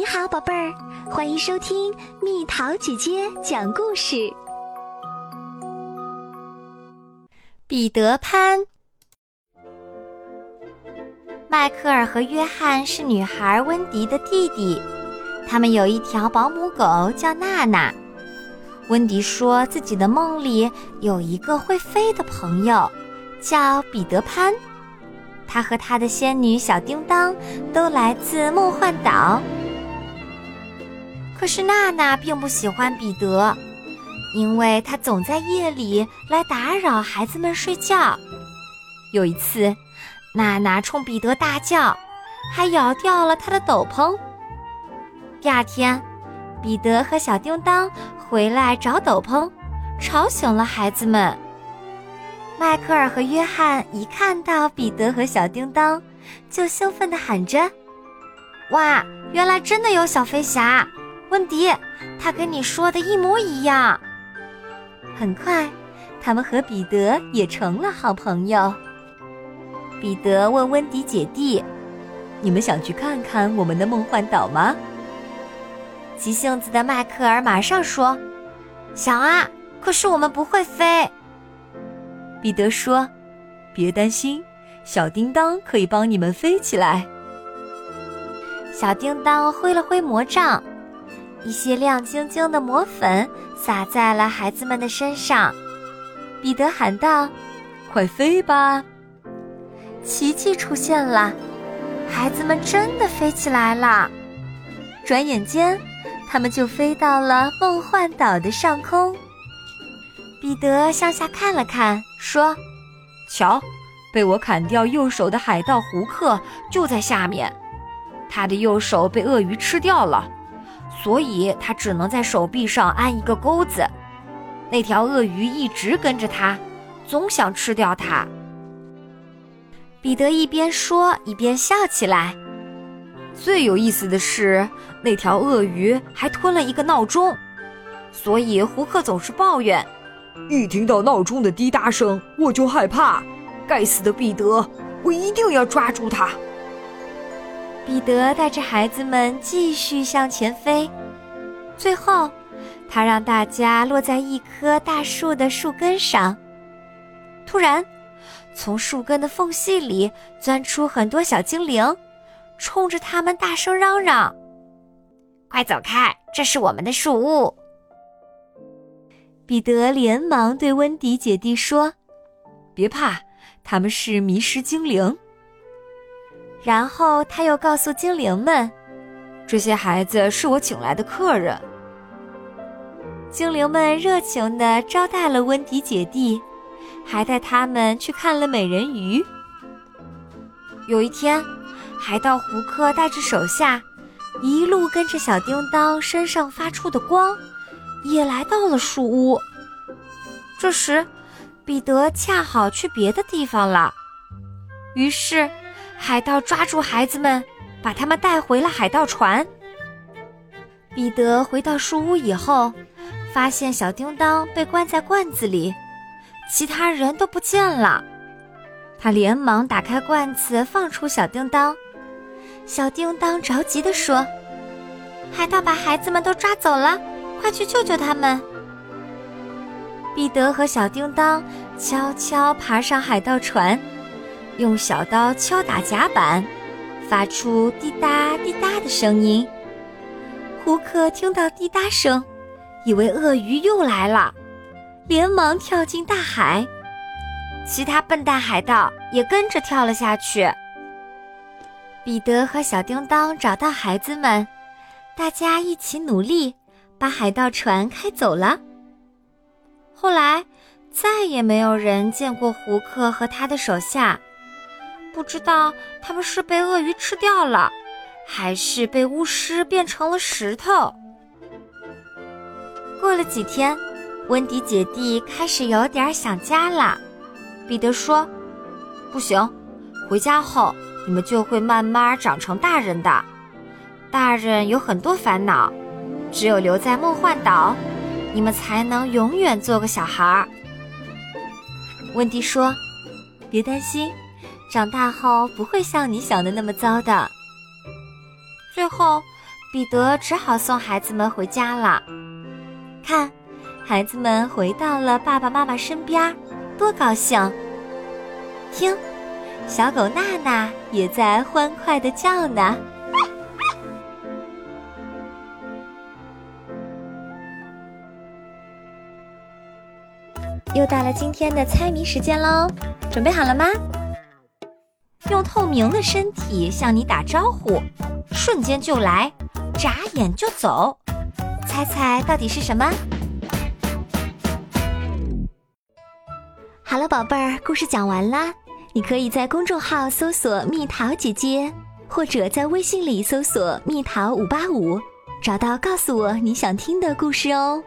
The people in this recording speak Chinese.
你好，宝贝儿，欢迎收听蜜桃姐姐讲故事。彼得潘、迈克尔和约翰是女孩温迪的弟弟，他们有一条保姆狗叫娜娜。温迪说自己的梦里有一个会飞的朋友，叫彼得潘。他和他的仙女小叮当都来自梦幻岛。可是娜娜并不喜欢彼得，因为他总在夜里来打扰孩子们睡觉。有一次，娜娜冲彼得大叫，还咬掉了他的斗篷。第二天，彼得和小叮当回来找斗篷，吵醒了孩子们。迈克尔和约翰一看到彼得和小叮当，就兴奋地喊着：“哇，原来真的有小飞侠！”温迪，他跟你说的一模一样。很快，他们和彼得也成了好朋友。彼得问温迪姐弟：“你们想去看看我们的梦幻岛吗？”急性子的迈克尔马上说：“想啊，可是我们不会飞。”彼得说：“别担心，小叮当可以帮你们飞起来。”小叮当挥了挥魔杖。一些亮晶晶的魔粉洒在了孩子们的身上，彼得喊道：“快飞吧！”奇迹出现了，孩子们真的飞起来了。转眼间，他们就飞到了梦幻岛的上空。彼得向下看了看，说：“瞧，被我砍掉右手的海盗胡克就在下面，他的右手被鳄鱼吃掉了。”所以他只能在手臂上安一个钩子。那条鳄鱼一直跟着他，总想吃掉他。彼得一边说一边笑起来。最有意思的是，那条鳄鱼还吞了一个闹钟，所以胡克总是抱怨：一听到闹钟的滴答声，我就害怕。该死的彼得，我一定要抓住他。彼得带着孩子们继续向前飞，最后，他让大家落在一棵大树的树根上。突然，从树根的缝隙里钻出很多小精灵，冲着他们大声嚷嚷：“快走开，这是我们的树屋！”彼得连忙对温迪姐弟说：“别怕，他们是迷失精灵。”然后他又告诉精灵们：“这些孩子是我请来的客人。”精灵们热情地招待了温迪姐弟，还带他们去看了美人鱼。有一天，海盗胡克带着手下，一路跟着小叮当身上发出的光，也来到了树屋。这时，彼得恰好去别的地方了，于是。海盗抓住孩子们，把他们带回了海盗船。彼得回到树屋以后，发现小叮当被关在罐子里，其他人都不见了。他连忙打开罐子，放出小叮当。小叮当着急地说：“海盗把孩子们都抓走了，快去救救他们！”彼得和小叮当悄悄爬上海盗船。用小刀敲打甲板，发出滴答滴答的声音。胡克听到滴答声，以为鳄鱼又来了，连忙跳进大海。其他笨蛋海盗也跟着跳了下去。彼得和小叮当找到孩子们，大家一起努力，把海盗船开走了。后来，再也没有人见过胡克和他的手下。不知道他们是被鳄鱼吃掉了，还是被巫师变成了石头。过了几天，温迪姐弟开始有点想家了。彼得说：“不行，回家后你们就会慢慢长成大人的。大人有很多烦恼，只有留在梦幻岛，你们才能永远做个小孩儿。”温迪说：“别担心。”长大后不会像你想的那么糟的。最后，彼得只好送孩子们回家了。看，孩子们回到了爸爸妈妈身边，多高兴！听，小狗娜娜也在欢快的叫呢。又到了今天的猜谜时间喽，准备好了吗？用透明的身体向你打招呼，瞬间就来，眨眼就走，猜猜到底是什么？好了，宝贝儿，故事讲完啦。你可以在公众号搜索“蜜桃姐姐”，或者在微信里搜索“蜜桃五八五”，找到告诉我你想听的故事哦。